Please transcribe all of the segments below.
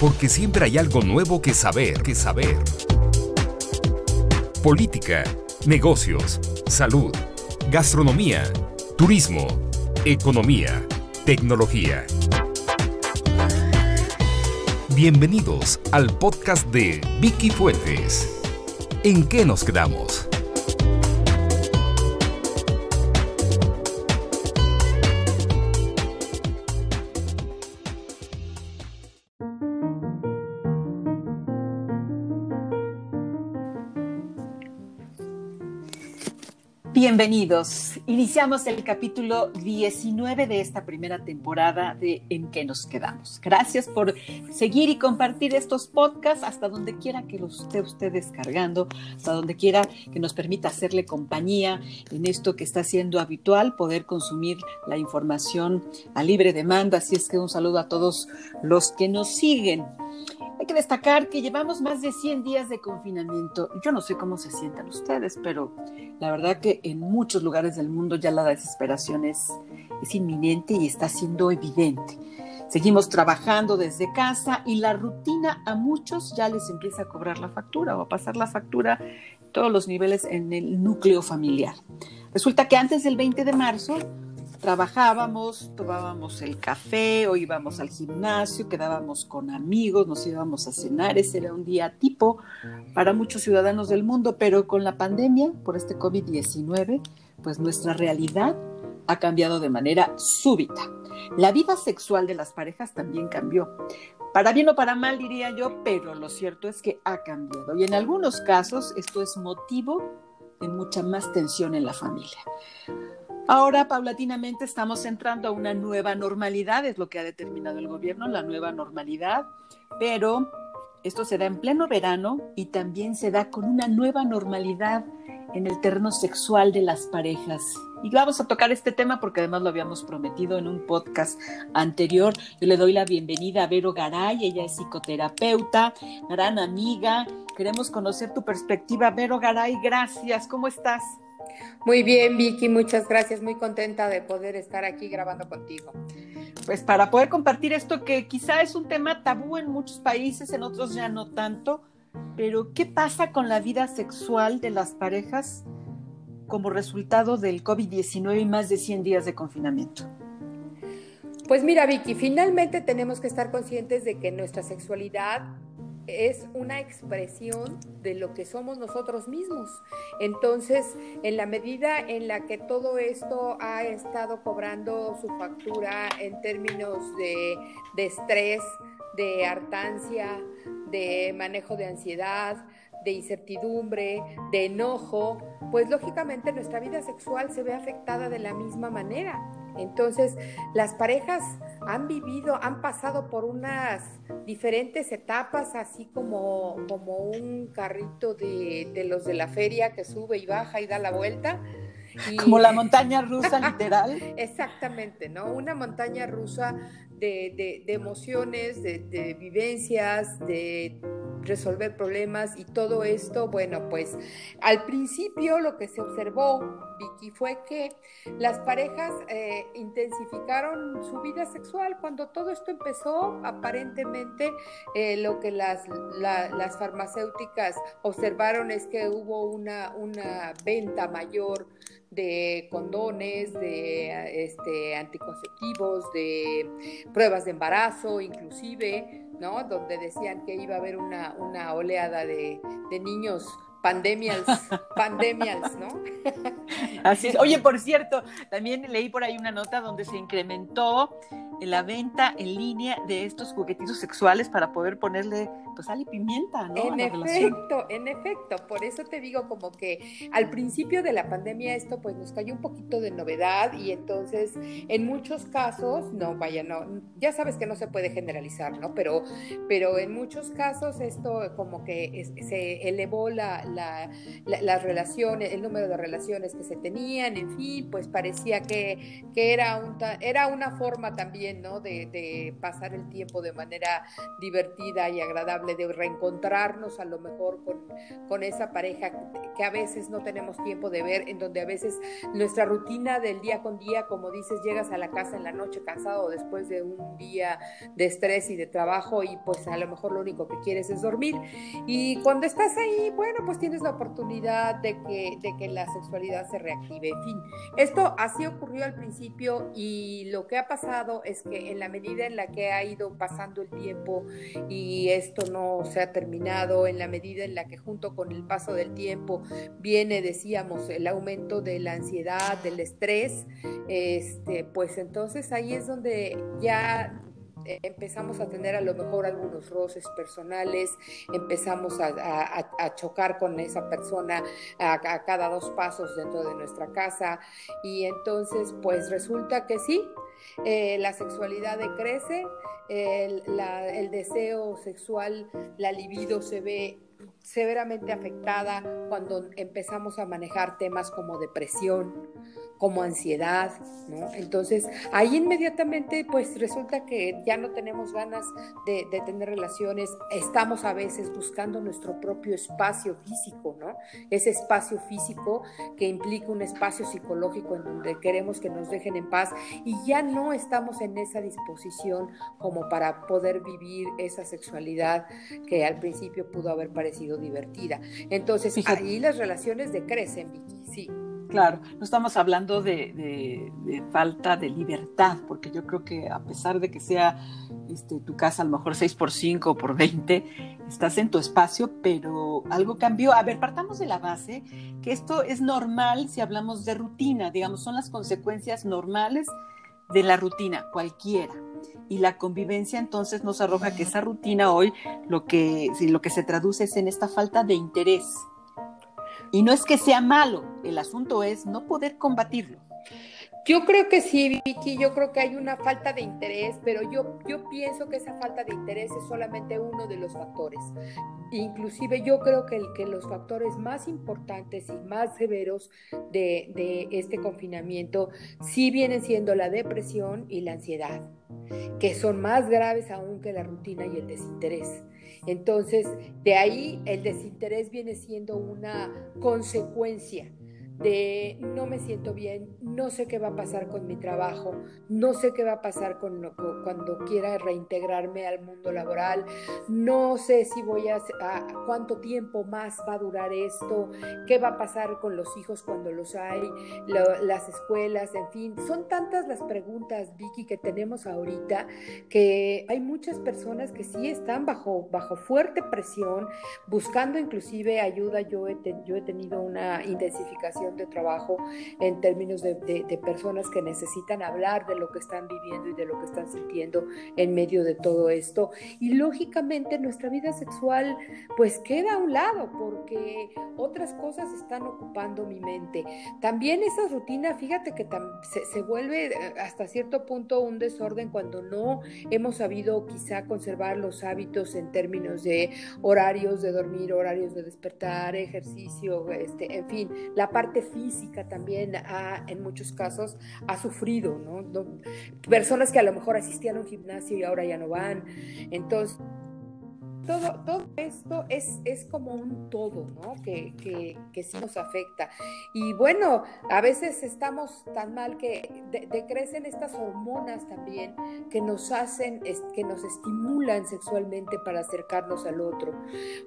porque siempre hay algo nuevo que saber, que saber. Política, negocios, salud, gastronomía, turismo, economía, tecnología. Bienvenidos al podcast de Vicky Fuentes. ¿En qué nos quedamos? Bienvenidos. Iniciamos el capítulo 19 de esta primera temporada de En qué nos quedamos. Gracias por seguir y compartir estos podcasts hasta donde quiera que los esté usted descargando, hasta donde quiera que nos permita hacerle compañía en esto que está siendo habitual, poder consumir la información a libre demanda. Así es que un saludo a todos los que nos siguen. Hay que destacar que llevamos más de 100 días de confinamiento. Yo no sé cómo se sientan ustedes, pero la verdad que en muchos lugares del mundo ya la desesperación es, es inminente y está siendo evidente. Seguimos trabajando desde casa y la rutina a muchos ya les empieza a cobrar la factura o a pasar la factura todos los niveles en el núcleo familiar. Resulta que antes del 20 de marzo trabajábamos, tomábamos el café o íbamos al gimnasio, quedábamos con amigos, nos íbamos a cenar, ese era un día tipo para muchos ciudadanos del mundo, pero con la pandemia por este COVID-19, pues nuestra realidad ha cambiado de manera súbita. La vida sexual de las parejas también cambió. Para bien o para mal diría yo, pero lo cierto es que ha cambiado. Y en algunos casos esto es motivo de mucha más tensión en la familia. Ahora, paulatinamente, estamos entrando a una nueva normalidad, es lo que ha determinado el gobierno, la nueva normalidad, pero esto se da en pleno verano y también se da con una nueva normalidad en el terreno sexual de las parejas. Y vamos a tocar este tema porque además lo habíamos prometido en un podcast anterior. Yo le doy la bienvenida a Vero Garay, ella es psicoterapeuta, gran amiga. Queremos conocer tu perspectiva. Vero Garay, gracias. ¿Cómo estás? Muy bien, Vicky, muchas gracias. Muy contenta de poder estar aquí grabando contigo. Pues para poder compartir esto que quizá es un tema tabú en muchos países, en otros ya no tanto, pero ¿qué pasa con la vida sexual de las parejas como resultado del COVID-19 y más de 100 días de confinamiento? Pues mira, Vicky, finalmente tenemos que estar conscientes de que nuestra sexualidad es una expresión de lo que somos nosotros mismos. Entonces, en la medida en la que todo esto ha estado cobrando su factura en términos de, de estrés, de hartancia, de manejo de ansiedad, de incertidumbre, de enojo, pues lógicamente nuestra vida sexual se ve afectada de la misma manera. Entonces, las parejas han vivido, han pasado por unas diferentes etapas, así como, como un carrito de, de los de la feria que sube y baja y da la vuelta. como la montaña rusa, literal. Exactamente, ¿no? Una montaña rusa de, de, emociones, de, de vivencias, de resolver problemas y todo esto, bueno, pues al principio lo que se observó, Vicky, fue que las parejas eh, intensificaron su vida sexual. Cuando todo esto empezó, aparentemente eh, lo que las, las farmacéuticas observaron es que hubo una, una venta mayor de condones, de este, anticonceptivos, de pruebas de embarazo, inclusive, ¿no? Donde decían que iba a haber una, una oleada de, de niños pandemias, pandemias, ¿no? Así es. Oye, por cierto, también leí por ahí una nota donde se incrementó la venta en línea de estos juguetitos sexuales para poder ponerle pues sal y pimienta, ¿no? En efecto, en efecto, por eso te digo como que al principio de la pandemia esto pues nos cayó un poquito de novedad y entonces en muchos casos, no, vaya, no, ya sabes que no se puede generalizar, ¿no? Pero, pero en muchos casos esto como que se elevó la las relaciones, el número de relaciones que se tenían, en fin, pues parecía que, que era, un, era una forma también, ¿no? De, de, pasar el tiempo de manera divertida y agradable, de reencontrarnos a lo mejor con, con esa pareja que a veces no tenemos tiempo de ver, en donde a veces nuestra rutina del día con día, como dices, llegas a la casa en la noche cansado después de un día de estrés y de trabajo y pues a lo mejor lo único que quieres es dormir. Y cuando estás ahí, bueno, pues tienes la oportunidad de que, de que la sexualidad se reactive. En fin, esto así ocurrió al principio y lo que ha pasado es que en la medida en la que ha ido pasando el tiempo y esto no se ha terminado, en la medida en la que junto con el paso del tiempo viene, decíamos, el aumento de la ansiedad, del estrés, este, pues entonces ahí es donde ya empezamos a tener a lo mejor algunos roces personales, empezamos a, chocar con esa persona a, cada dos pasos dentro de nuestra casa y entonces pues resulta que sí, eh, la sexualidad decrece, el, el deseo sexual, la libido se ve severamente afectada cuando empezamos a manejar temas como depresión, como ansiedad, ¿no? Entonces, ahí inmediatamente, pues resulta que ya no tenemos ganas de, tener relaciones, estamos a veces buscando nuestro propio espacio físico, ¿no? Ese espacio físico que implica un espacio psicológico en donde queremos que nos dejen en paz y ya no estamos en esa disposición como para poder vivir esa sexualidad que al principio pudo haber parecido divertida. Entonces, ahí las relaciones decrecen, Vicky. Claro, no estamos hablando de, falta de libertad, porque yo creo que a pesar de que sea este, tu casa a lo mejor 6 por 5 o por 20, estás en tu espacio, pero algo cambió. A ver, partamos de la base que esto es normal si hablamos de rutina, digamos, son las consecuencias normales de la rutina, cualquiera. Y la convivencia entonces nos arroja que esa rutina hoy lo que, lo que se traduce es en esta falta de interés y no es que sea malo, el asunto es no poder combatirlo. Yo creo que sí, Vicky, yo creo que hay una falta de interés, pero yo, yo pienso que esa falta de interés es solamente uno de los factores. Inclusive yo creo que, los factores más importantes y más severos de, de este confinamiento sí vienen siendo la depresión y la ansiedad, que son más graves aún que la rutina y el desinterés. Entonces, de ahí el desinterés viene siendo una consecuencia de no me siento bien, no sé qué va a pasar con mi trabajo, no sé qué va a pasar con, cuando quiera reintegrarme al mundo laboral, no sé si voy a, cuánto tiempo más va a durar esto, qué va a pasar con los hijos cuando los hay, las escuelas, en fin, son tantas las preguntas, Vicky, que tenemos ahorita que hay muchas personas que sí están bajo, bajo fuerte presión, buscando inclusive ayuda. Yo he, yo he tenido una intensificación de trabajo en términos de, personas que necesitan hablar de lo que están viviendo y de lo que están sintiendo en medio de todo esto. Y lógicamente nuestra vida sexual pues queda a un lado porque otras cosas están ocupando mi mente. También esa rutina, fíjate que se, se vuelve eh, hasta cierto punto un desorden cuando no hemos sabido quizá conservar los hábitos en términos de horarios de dormir, horarios de despertar, ejercicio, este, en fin, la parte física también ha, en muchos casos ha sufrido, ¿no? Personas que a lo mejor asistían a un gimnasio y ahora ya no van. Entonces, todo, todo esto es, es como un todo, ¿no? Que, que, que, sí nos afecta. Y bueno, a veces estamos tan mal que decrecen estas hormonas también que nos hacen, que nos estimulan sexualmente para acercarnos al otro.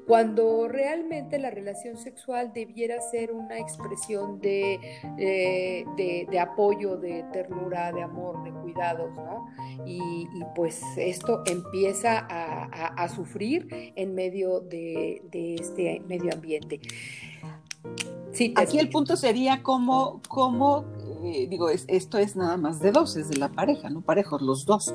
Cuando realmente la relación sexual debiera ser una expresión de, eh, de, apoyo, de ternura, de amor, de cuidados, ¿no? Y, pues esto empieza a, a sufrir en medio de, este medio ambiente. Sí, Aquí el punto sería cómo, cómo eh, digo, esto es nada más de dos, es de la pareja, no parejos, los dos.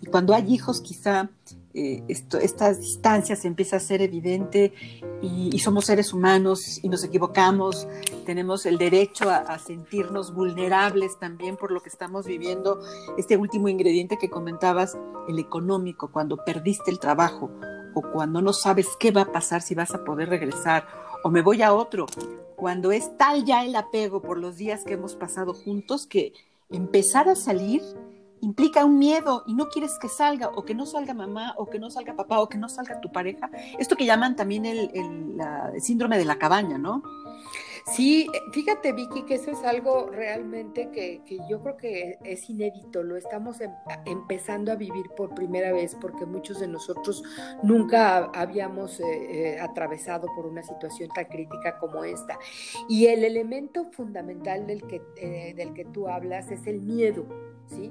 Y cuando hay hijos, quizá eh, esto, estas distancias empieza a ser evidente y, somos seres humanos y nos equivocamos, tenemos el derecho a, sentirnos vulnerables también por lo que estamos viviendo. Este último ingrediente que comentabas, el económico, cuando perdiste el trabajo o cuando no sabes qué va a pasar, si vas a poder regresar o me voy a otro. Cuando es tal ya el apego por los días que hemos pasado juntos que empezar a salir implica un miedo y no quieres que salga o que no salga mamá o que no salga papá o que no salga tu pareja. Esto que llaman también el, el síndrome de la cabaña, ¿no? Sí, eh, fíjate Vicky que eso es algo realmente que, yo creo que es inédito, lo estamos em, empezando a vivir por primera vez porque muchos de nosotros nunca habíamos eh, eh, atravesado por una situación tan crítica como esta. Y el elemento fundamental del que, del que tú hablas es el miedo. ¿Sí?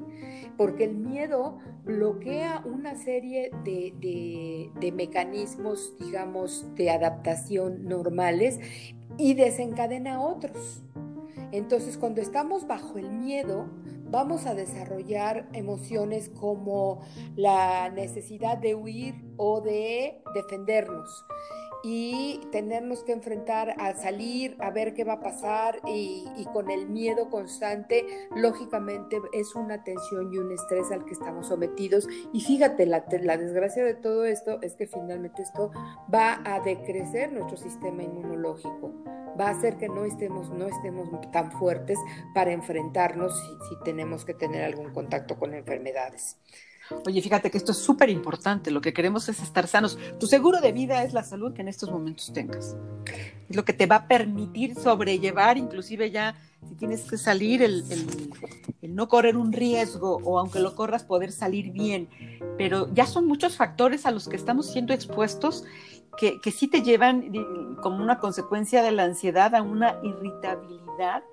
Porque el miedo bloquea una serie de, de mecanismos, digamos, de adaptación normales y desencadena otros. Entonces, cuando estamos bajo el miedo, vamos a desarrollar emociones como la necesidad de huir o de defendernos y tenernos que enfrentar a salir, a ver qué va a pasar y, con el miedo constante, lógicamente es una tensión y un estrés al que estamos sometidos. Y fíjate, la, la desgracia de todo esto es que finalmente esto va a decrecer nuestro sistema inmunológico va a hacer que no estemos, no estemos tan fuertes para enfrentarnos si, si tenemos que tener algún contacto con enfermedades. Oye, fíjate que esto es súper importante. Lo que queremos es estar sanos. Tu seguro de vida es la salud que en estos momentos tengas. Es lo que te va a permitir sobrellevar, inclusive ya si tienes que salir, el, el, no correr un riesgo o aunque lo corras, poder salir bien. Pero ya son muchos factores a los que estamos siendo expuestos que, que sí te llevan como una consecuencia de la ansiedad a una irritabilidad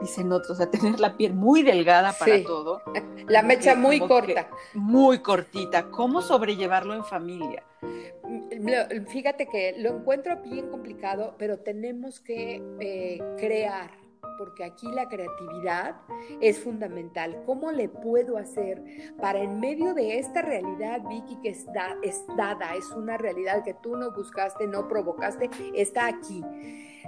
dicen otros, a tener la piel muy delgada para todo. La mecha muy corta. Muy cortita. ¿Cómo sobrellevarlo en familia? Fíjate que lo encuentro bien complicado, pero tenemos que eh, crear porque aquí la creatividad es fundamental. ¿Cómo le puedo hacer para en medio de esta realidad, Vicky, que es, es dada, es una realidad que tú no buscaste, no provocaste, está aquí?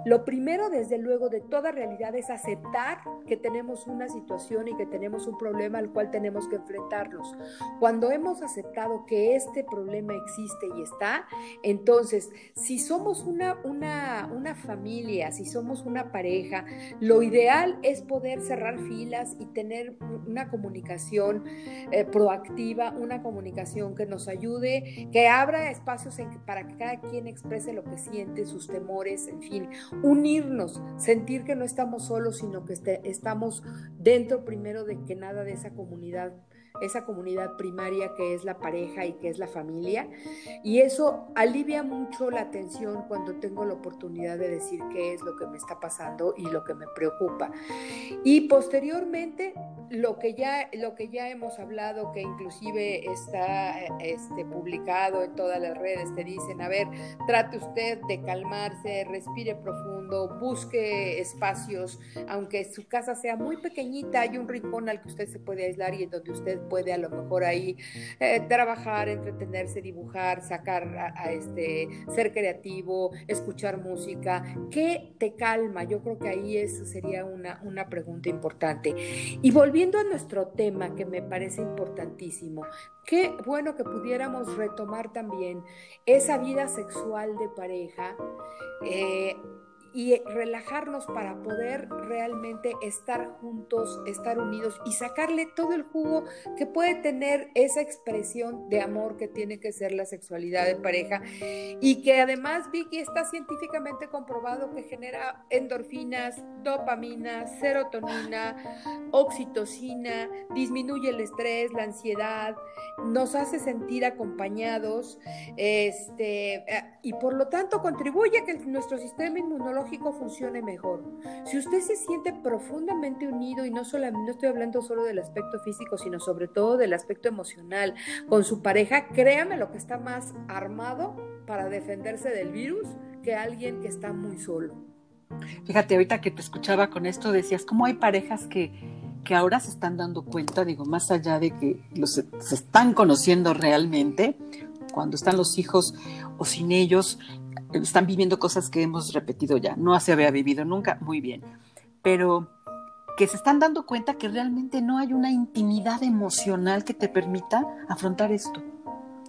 Lo primero, desde luego, de toda realidad es aceptar que tenemos una situación y que tenemos un problema al cual tenemos que enfrentarnos. Cuando hemos aceptado que este problema existe y está, entonces, si somos una, una, una familia, si somos una pareja, lo ideal es poder cerrar filas y tener una comunicación eh, proactiva, una comunicación que nos ayude, que abra espacios para que cada quien exprese lo que siente, sus temores, en fin, unirnos, sentir que no estamos solos, sino que este, estamos dentro primero de que nada de esa comunidad esa comunidad primaria que es la pareja y que es la familia. Y eso alivia mucho la tensión cuando tengo la oportunidad de decir qué es lo que me está pasando y lo que me preocupa. Y posteriormente, lo que ya, lo que ya hemos hablado, que inclusive está este, publicado en todas las redes, te dicen, a ver, trate usted de calmarse, respire profundo, busque espacios, aunque su casa sea muy pequeñita, hay un rincón al que usted se puede aislar y en donde usted puede a lo mejor ahí eh, trabajar, entretenerse, dibujar, sacar a, este, ser creativo, escuchar música. ¿Qué te calma? Yo creo que ahí eso sería una, una pregunta importante. Y volviendo a nuestro tema, que me parece importantísimo, qué bueno que pudiéramos retomar también esa vida sexual de pareja. Eh, y relajarnos para poder realmente estar juntos, estar unidos y sacarle todo el jugo que puede tener esa expresión de amor que tiene que ser la sexualidad de pareja. Y que además Vicky está científicamente comprobado que genera endorfinas, dopamina, serotonina, oxitocina, disminuye el estrés, la ansiedad, nos hace sentir acompañados, este, eh, y por lo tanto contribuye a que nuestro sistema inmunológico funcione mejor. Si usted se siente profundamente unido y no solamente no estoy hablando solo del aspecto físico, sino sobre todo del aspecto emocional con su pareja, créame lo que está más armado para defenderse del virus que alguien que está muy solo. Fíjate, ahorita que te escuchaba con esto decías, ¿cómo hay parejas que, que ahora se están dando cuenta, digo, más allá de que los, se están conociendo realmente, cuando están los hijos o sin ellos, están viviendo cosas que hemos repetido ya, no se había vivido nunca, muy bien, pero que se están dando cuenta que realmente no hay una intimidad emocional que te permita afrontar esto,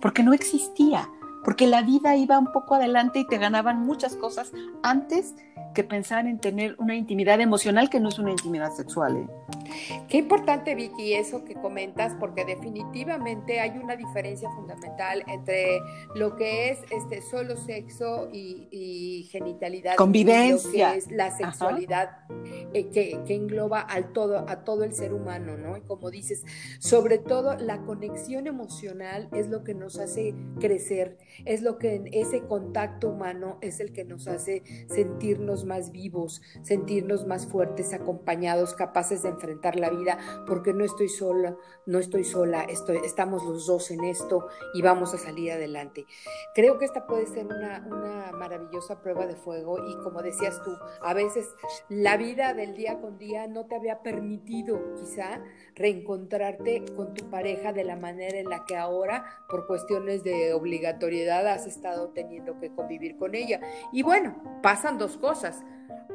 porque no existía. Porque la vida iba un poco adelante y te ganaban muchas cosas antes que pensar en tener una intimidad emocional que no es una intimidad sexual. ¿eh? Qué importante, Vicky, eso que comentas, porque definitivamente hay una diferencia fundamental entre lo que es este solo sexo y, genitalidad. Convivencia. que es la sexualidad eh, que, que, engloba al todo, a todo el ser humano, ¿no? Y como dices, sobre todo la conexión emocional es lo que nos hace crecer, es lo que ese contacto humano es el que nos hace sentirnos más vivos, sentirnos más fuertes, acompañados, capaces de enfrentar la vida, porque no estoy sola, no estoy sola, estoy, estamos los dos en esto y vamos a salir adelante. Creo que esta puede ser una, una maravillosa prueba de fuego y como decías tú, a veces la vida del día con día no te había permitido quizá reencontrarte con tu pareja de la manera en la que ahora, por cuestiones de obligatoriedad, has estado teniendo que convivir con ella. Y bueno, pasan dos cosas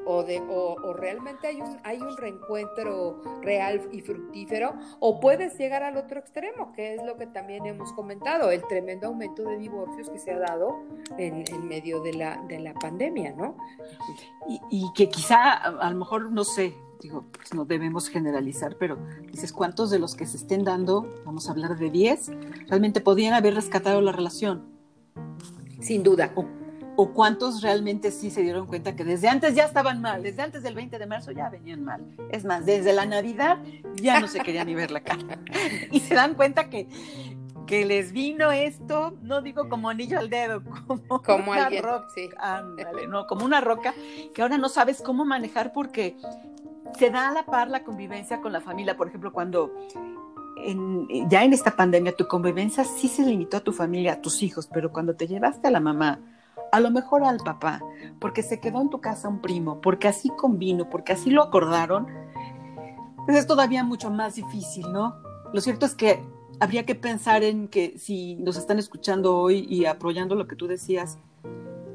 o, de, o, realmente hay un, hay un reencuentro real y fructífero, o puedes llegar al otro extremo, que es lo que también hemos comentado, el tremendo aumento de divorcios que se ha dado en, medio de la, de la pandemia, ¿no? Y, y que quizá, a lo mejor, no sé, digo, pues no debemos generalizar, pero dices, ¿cuántos de los que se estén dando, vamos a hablar de 10, realmente podían haber rescatado la relación? Sin duda o cuántos realmente sí se dieron cuenta que desde antes ya estaban mal, desde antes del 20 de marzo ya venían mal. Es más, desde la Navidad ya no se querían ni ver la cara. Y se dan cuenta que, que les vino esto, no digo como anillo al dedo, como, como una roca, no, como una roca que ahora no sabes cómo manejar porque se da a la par la convivencia con la familia. Por ejemplo, cuando ya en esta pandemia tu convivencia sí se limitó a tu familia, a tus hijos, pero cuando te llevaste a la mamá, a lo mejor al papá, porque se quedó en tu casa un primo, porque así convino, porque así lo acordaron, pues es todavía mucho más difícil, ¿no? Lo cierto es que habría que pensar en que si nos están escuchando hoy y apoyando lo que tú decías,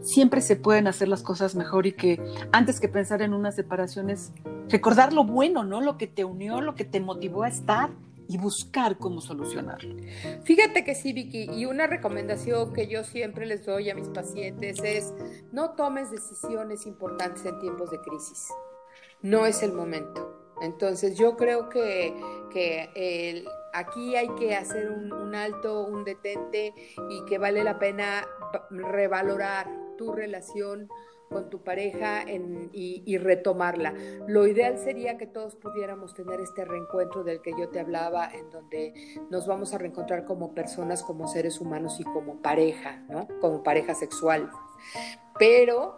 siempre se pueden hacer las cosas mejor y que antes que pensar en unas separaciones, recordar lo bueno, ¿no? Lo que te unió, lo que te motivó a estar y buscar cómo solucionarlo. Fíjate que sí, Vicky, y una recomendación que yo siempre les doy a mis pacientes es no tomes decisiones importantes en tiempos de crisis. No es el momento. Entonces yo creo que, que aquí hay que hacer un, un alto, un detente y que vale la pena revalorar tu relación con tu pareja y, retomarla. Lo ideal sería que todos pudiéramos tener este reencuentro del que yo te hablaba, en donde nos vamos a reencontrar como personas, como seres humanos y como pareja, ¿no? Como pareja sexual. Pero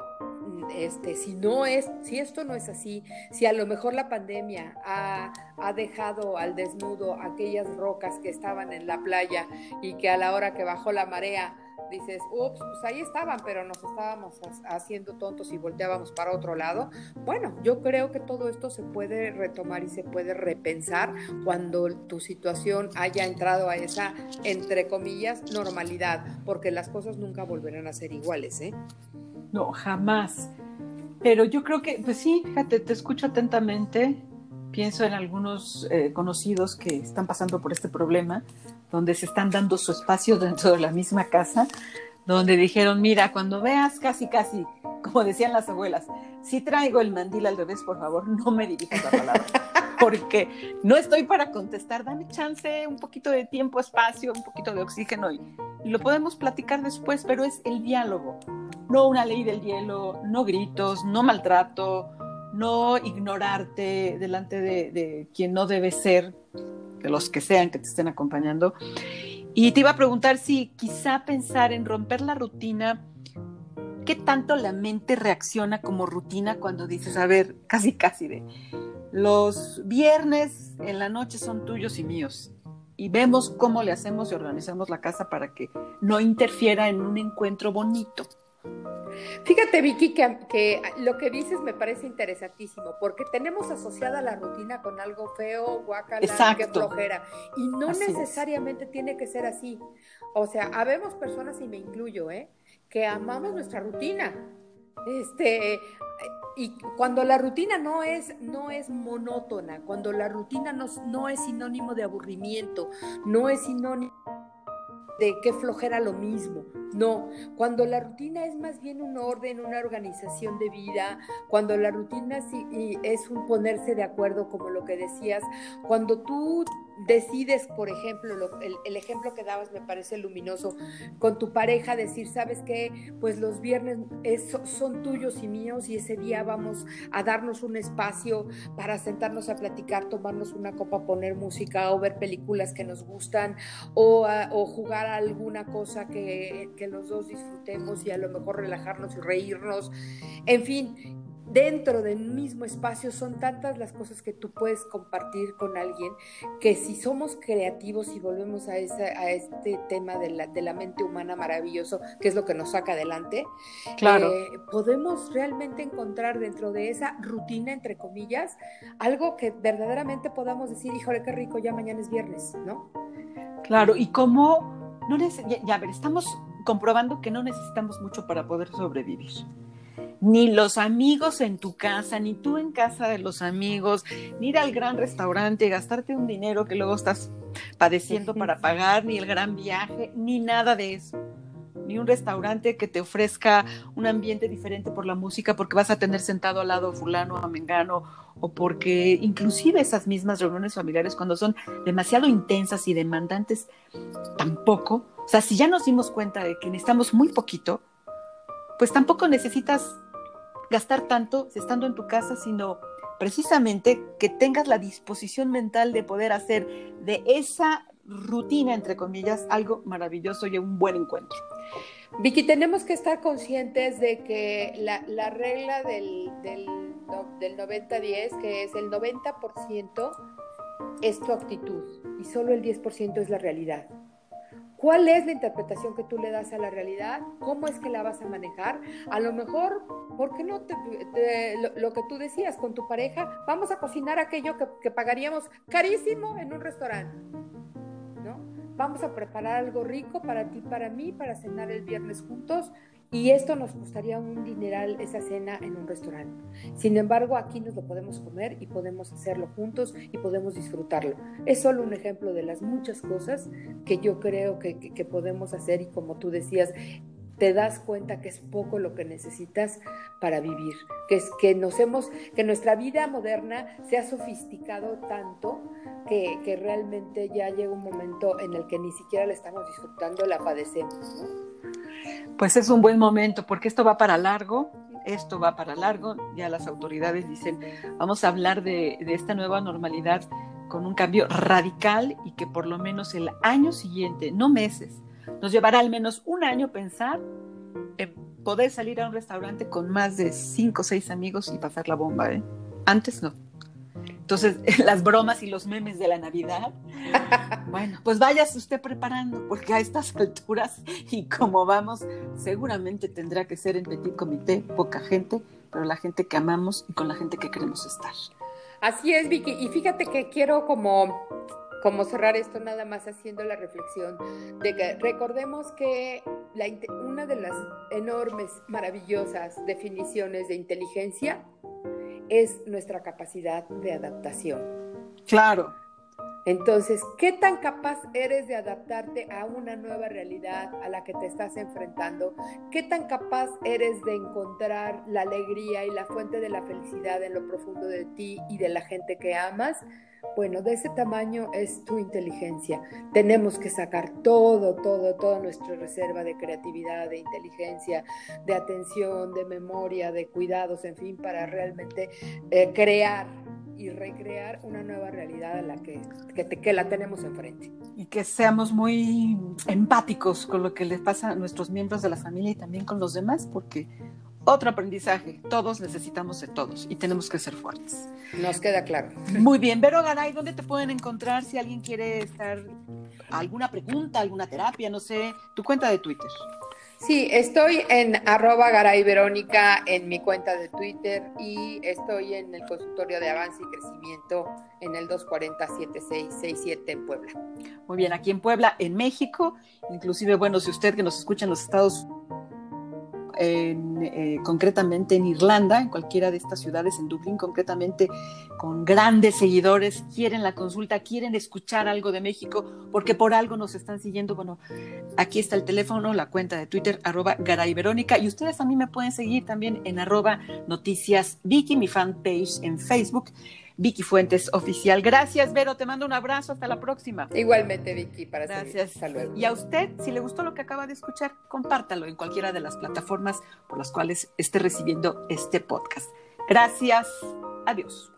este, si no es, si esto no es así, si a lo mejor la pandemia ha, ha, dejado al desnudo aquellas rocas que estaban en la playa y que a la hora que bajó la marea dices, ups, pues ahí estaban, pero nos estábamos haciendo tontos y volteábamos para otro lado. Bueno, yo creo que todo esto se puede retomar y se puede repensar cuando tu situación haya entrado a esa, entre comillas, normalidad, porque las cosas nunca volverán a ser iguales, ¿eh? No, jamás. Pero yo creo que, pues sí, fíjate, te escucho atentamente, pienso en algunos eh, conocidos que están pasando por este problema donde se están dando su espacio dentro de la misma casa, donde dijeron, mira, cuando veas casi, casi, como decían las abuelas, si traigo el mandil al revés, por favor, no me dirijas la palabra, porque no estoy para contestar, dame chance, un poquito de tiempo, espacio, un poquito de oxígeno y, lo podemos platicar después, pero es el diálogo, no una ley del hielo, no gritos, no maltrato, no ignorarte delante de, de quien no debe ser, de los que sean que te estén acompañando. Y te iba a preguntar si quizá pensar en romper la rutina, ¿qué tanto la mente reacciona como rutina cuando dices, a ver, casi casi de, los viernes en la noche son tuyos y míos? Y vemos cómo le hacemos y organizamos la casa para que no interfiera en un encuentro bonito. Fíjate, Vicky, que, lo que dices me parece interesantísimo, porque tenemos asociada la rutina con algo feo, guacala, que flojera, y no necesariamente tiene que ser así. O sea, habemos personas, y me incluyo, ¿eh? que amamos nuestra rutina. Este, y cuando la rutina no es, no es monótona, cuando la rutina no, no es sinónimo de aburrimiento, no es sinónimo de qué flojera lo mismo. No, cuando la rutina es más bien un orden, una organización de vida, cuando la rutina es un ponerse de acuerdo, como lo que decías, cuando tú decides, por ejemplo, el, ejemplo que dabas me parece luminoso, con tu pareja decir, ¿sabes qué? Pues los viernes son tuyos y míos y ese día vamos a darnos un espacio para sentarnos a platicar, tomarnos una copa, poner música o ver películas que nos gustan o, jugar a alguna cosa que, que los dos disfrutemos y a lo mejor relajarnos y reírnos. En fin, dentro del mismo espacio son tantas las cosas que tú puedes compartir con alguien que si somos creativos y volvemos a, a este tema de la, de la, mente humana maravilloso, que es lo que nos saca adelante, claro. Eh, podemos realmente encontrar dentro de esa rutina, entre comillas, algo que verdaderamente podamos decir, híjole, qué rico, ya mañana es viernes, ¿no? Claro, y como, no ya, ya, a ver, estamos comprobando que no necesitamos mucho para poder sobrevivir ni los amigos en tu casa, ni tú en casa de los amigos, ni ir al gran restaurante, gastarte un dinero que luego estás padeciendo para pagar, ni el gran viaje, ni nada de eso. Ni un restaurante que te ofrezca un ambiente diferente por la música, porque vas a tener sentado al lado fulano o mengano, o porque inclusive esas mismas reuniones familiares cuando son demasiado intensas y demandantes, tampoco. O sea, si ya nos dimos cuenta de que necesitamos muy poquito, pues tampoco necesitas gastar tanto estando en tu casa, sino precisamente que tengas la disposición mental de poder hacer de esa rutina, entre comillas, algo maravilloso y un buen encuentro. Vicky, tenemos que estar conscientes de que la, regla del, del, del 90-10, que es el 90% es tu actitud y solo el 10% es la realidad. ¿Cuál es la interpretación que tú le das a la realidad? ¿Cómo es que la vas a manejar? A lo mejor, ¿por qué no te, lo, que tú decías con tu pareja? Vamos a cocinar aquello que, que pagaríamos carísimo en un restaurante. ¿no? Vamos a preparar algo rico para ti, para mí, para cenar el viernes juntos y esto nos costaría un dineral esa cena en un restaurante. Sin embargo, aquí nos lo podemos comer y podemos hacerlo juntos y podemos disfrutarlo. Es solo un ejemplo de las muchas cosas que yo creo que, podemos hacer y como tú decías, te das cuenta que es poco lo que necesitas para vivir, que es que nos hemos, que nuestra vida moderna se ha sofisticado tanto que, que realmente ya llega un momento en el que ni siquiera la estamos disfrutando, la padecemos, ¿no? Pues es un buen momento porque esto va para largo, esto va para largo, ya las autoridades dicen, vamos a hablar de, esta nueva normalidad con un cambio radical y que por lo menos el año siguiente, no meses, nos llevará al menos un año pensar en poder salir a un restaurante con más de cinco o seis amigos y pasar la bomba. ¿eh? Antes no. Entonces, las bromas y los memes de la Navidad, bueno, pues váyase usted preparando, porque a estas alturas y como vamos, seguramente tendrá que ser en petit comité, poca gente, pero la gente que amamos y con la gente que queremos estar. Así es, Vicky. Y fíjate que quiero como, como cerrar esto nada más haciendo la reflexión de que recordemos que la, una de las enormes, maravillosas definiciones de inteligencia es nuestra capacidad de adaptación. Claro. Entonces, ¿qué tan capaz eres de adaptarte a una nueva realidad a la que te estás enfrentando? ¿Qué tan capaz eres de encontrar la alegría y la fuente de la felicidad en lo profundo de ti y de la gente que amas? Bueno, de ese tamaño es tu inteligencia. Tenemos que sacar todo, todo, toda nuestra reserva de creatividad, de inteligencia, de atención, de memoria, de cuidados, en fin, para realmente eh, crear y recrear una nueva realidad a la que, que, que, la tenemos enfrente. Y que seamos muy empáticos con lo que les pasa a nuestros miembros de la familia y también con los demás, porque otro aprendizaje, todos necesitamos de todos y tenemos que ser fuertes. Nos queda claro. Muy bien, Vero Garay, ¿dónde te pueden encontrar si alguien quiere estar alguna pregunta, alguna terapia, no sé, tu cuenta de Twitter? Sí, estoy en arroba Garay Verónica en mi cuenta de Twitter y estoy en el consultorio de avance y crecimiento en el 240-7667 en Puebla. Muy bien, aquí en Puebla, en México, inclusive, bueno, si usted que nos escucha en los Estados Unidos, eh, concretamente en Irlanda, en cualquiera de estas ciudades, en Dublín concretamente, con grandes seguidores, quieren la consulta, quieren escuchar algo de México, porque por algo nos están siguiendo. Bueno, aquí está el teléfono, la cuenta de Twitter, arroba Garay Verónica, y ustedes a mí me pueden seguir también en arroba noticias Vicky, mi fanpage en Facebook. Vicky Fuentes Oficial. Gracias, Vero. Te mando un abrazo. Hasta la próxima. Igualmente, Vicky, para Gracias. Hasta luego. Y a usted, si le gustó lo que acaba de escuchar, compártalo en cualquiera de las plataformas por las cuales esté recibiendo este podcast. Gracias. Adiós.